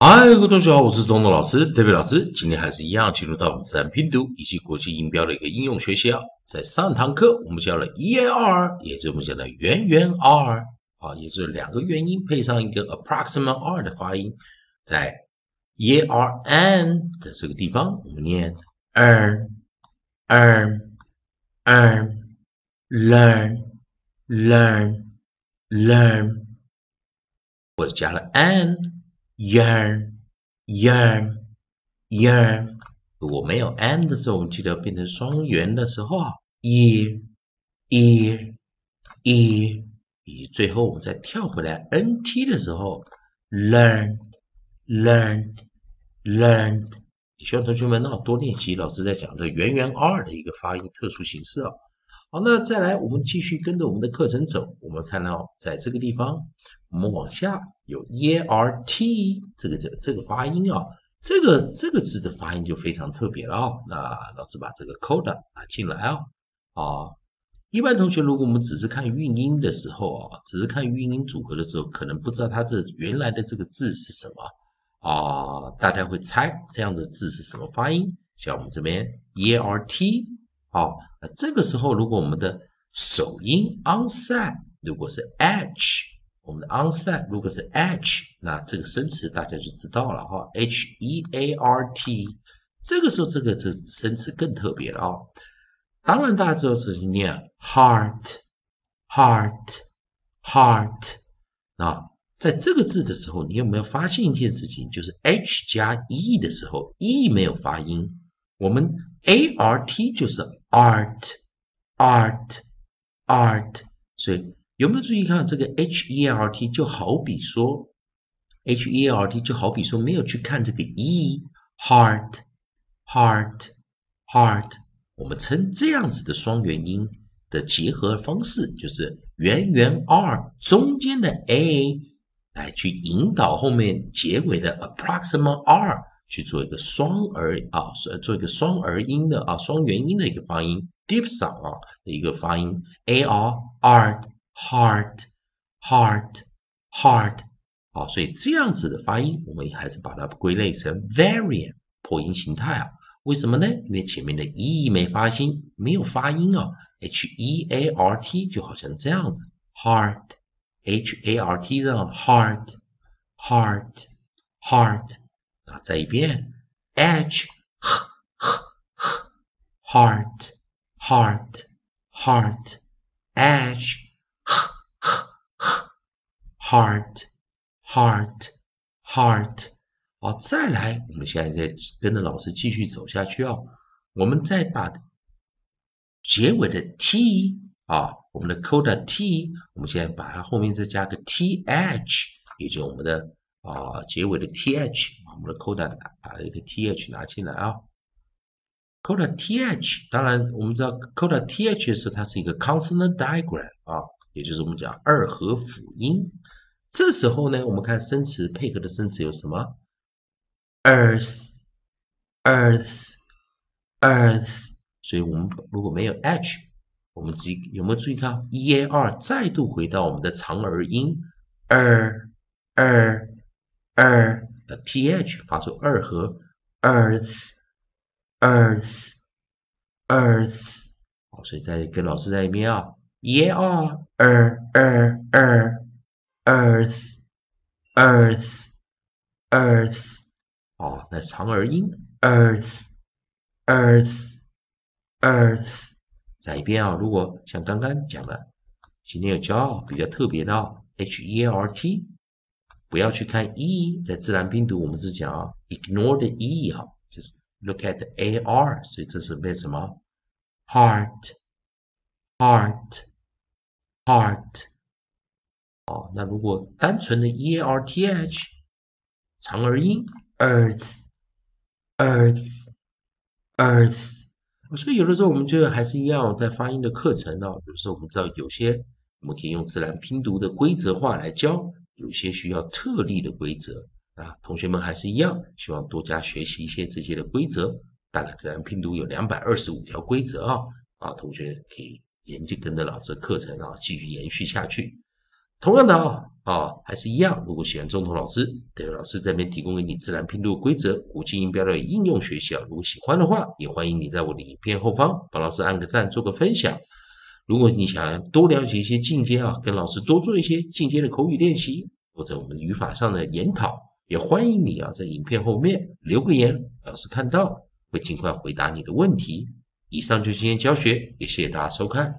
嗨，各位同学好，我是中东老师，特别老师。今天还是一样，进入到我们自然拼读以及国际音标的一个应用学习啊。在上堂课我们教了 e a r，也就是我们讲的元元 r 啊，也就是两个元音配上一个 approximate r 的发音，在 e r n 的这个地方，我们念 earn earn earn learn learn learn，或者加了 an。Yearn, yearn, yearn。如果没有 m 的时候，我们记得变成双元的时候啊，ear, ear, ear。以及最后我们再跳回来 nt 的时候，learn, learn, learn。也希望同学们呢多练习老师在讲这元元 r 的一个发音特殊形式啊。好，那再来，我们继续跟着我们的课程走。我们看到在这个地方，我们往下有 e r t 这个这这个发音啊，这个这个字的发音就非常特别了啊。那老师把这个 coda 拿进来啊啊。一般同学，如果我们只是看韵音的时候啊，只是看韵音组合的时候，可能不知道它这原来的这个字是什么啊。大家会猜这样的字是什么发音？像我们这边 e r t。啊，那这个时候，如果我们的首音 onset 如果是 h，我们的 onset 如果是 h，那这个生词大家就知道了哈，h e a r t，这个时候这个这生词更特别了啊。当然大家知道是念 heart，heart，heart。那在这个字的时候，你有没有发现一件事情？就是 h 加 e 的时候，e 没有发音，我们 a r t 就是。art, art, art，所以有没有注意看这个 h e r t 就好比说 h e r t 就好比说没有去看这个 e，heart, heart, heart，我们称这样子的双元音的结合方式就是元元 r 中间的 a 来去引导后面结尾的 approximate r。去做一个双儿啊，做一个双儿音的啊，双元音的一个发音，deep sound 啊的一个发音，a r art heart heart heart 好，所以这样子的发音，我们还是把它归类成 variant 破音形态啊。为什么呢？因为前面的 e 没发音，没有发音啊，h e a r t 就好像这样子，heart h a r t 的 heart heart heart。啊，再一遍，h h h heart heart heart，h heart heart heart。好，再来，我们现在再跟着老师继续走下去哦。我们再把结尾的 t 啊，我们的 coda t，我们现在把它后面再加个 th，也就是我们的啊结尾的 th。我们的 coda 把一个 th 拿进来啊，coda th，当然我们知道 coda th 的时候，它是一个 consonant diagram 啊，也就是我们讲二合辅音。这时候呢，我们看生词配合的生词有什么？earth，earth，earth。所以我们如果没有 h，我们只有没有注意看 e a r 再度回到我们的长儿音 er，er，er。的 th 发出二和，earth，earth，earth，好，所以再跟老师在一边啊，e r er er Earth, Earth, Earth，哦，那长儿音，earth，earth，earth，在一边啊，如果像刚刚讲的，今天有骄傲比较特别的，h e r t。不要去看 e，在自然拼读我们是讲啊，ignore the e 啊，就是 look at the a r，所以这是为什么？heart，heart，heart。那如果单纯的 e a r t h，长而音，earth，earth，earth。所以有的时候我们就还是一样在发音的课程呢，比如说我们知道有些我们可以用自然拼读的规则化来教。有些需要特例的规则啊，同学们还是一样，希望多加学习一些这些的规则。大概自然拼读有两百二十五条规则啊，啊，同学可以研究跟着老师的课程啊，继续延续下去。同样的啊啊，还是一样。如果喜欢中童老师，德伟老师这边提供给你自然拼读规则、国际音标的应用学习啊。如果喜欢的话，也欢迎你在我的影片后方帮老师按个赞，做个分享。如果你想多了解一些进阶啊，跟老师多做一些进阶的口语练习，或者我们语法上的研讨，也欢迎你啊在影片后面留个言，老师看到会尽快回答你的问题。以上就是今天教学，也谢谢大家收看。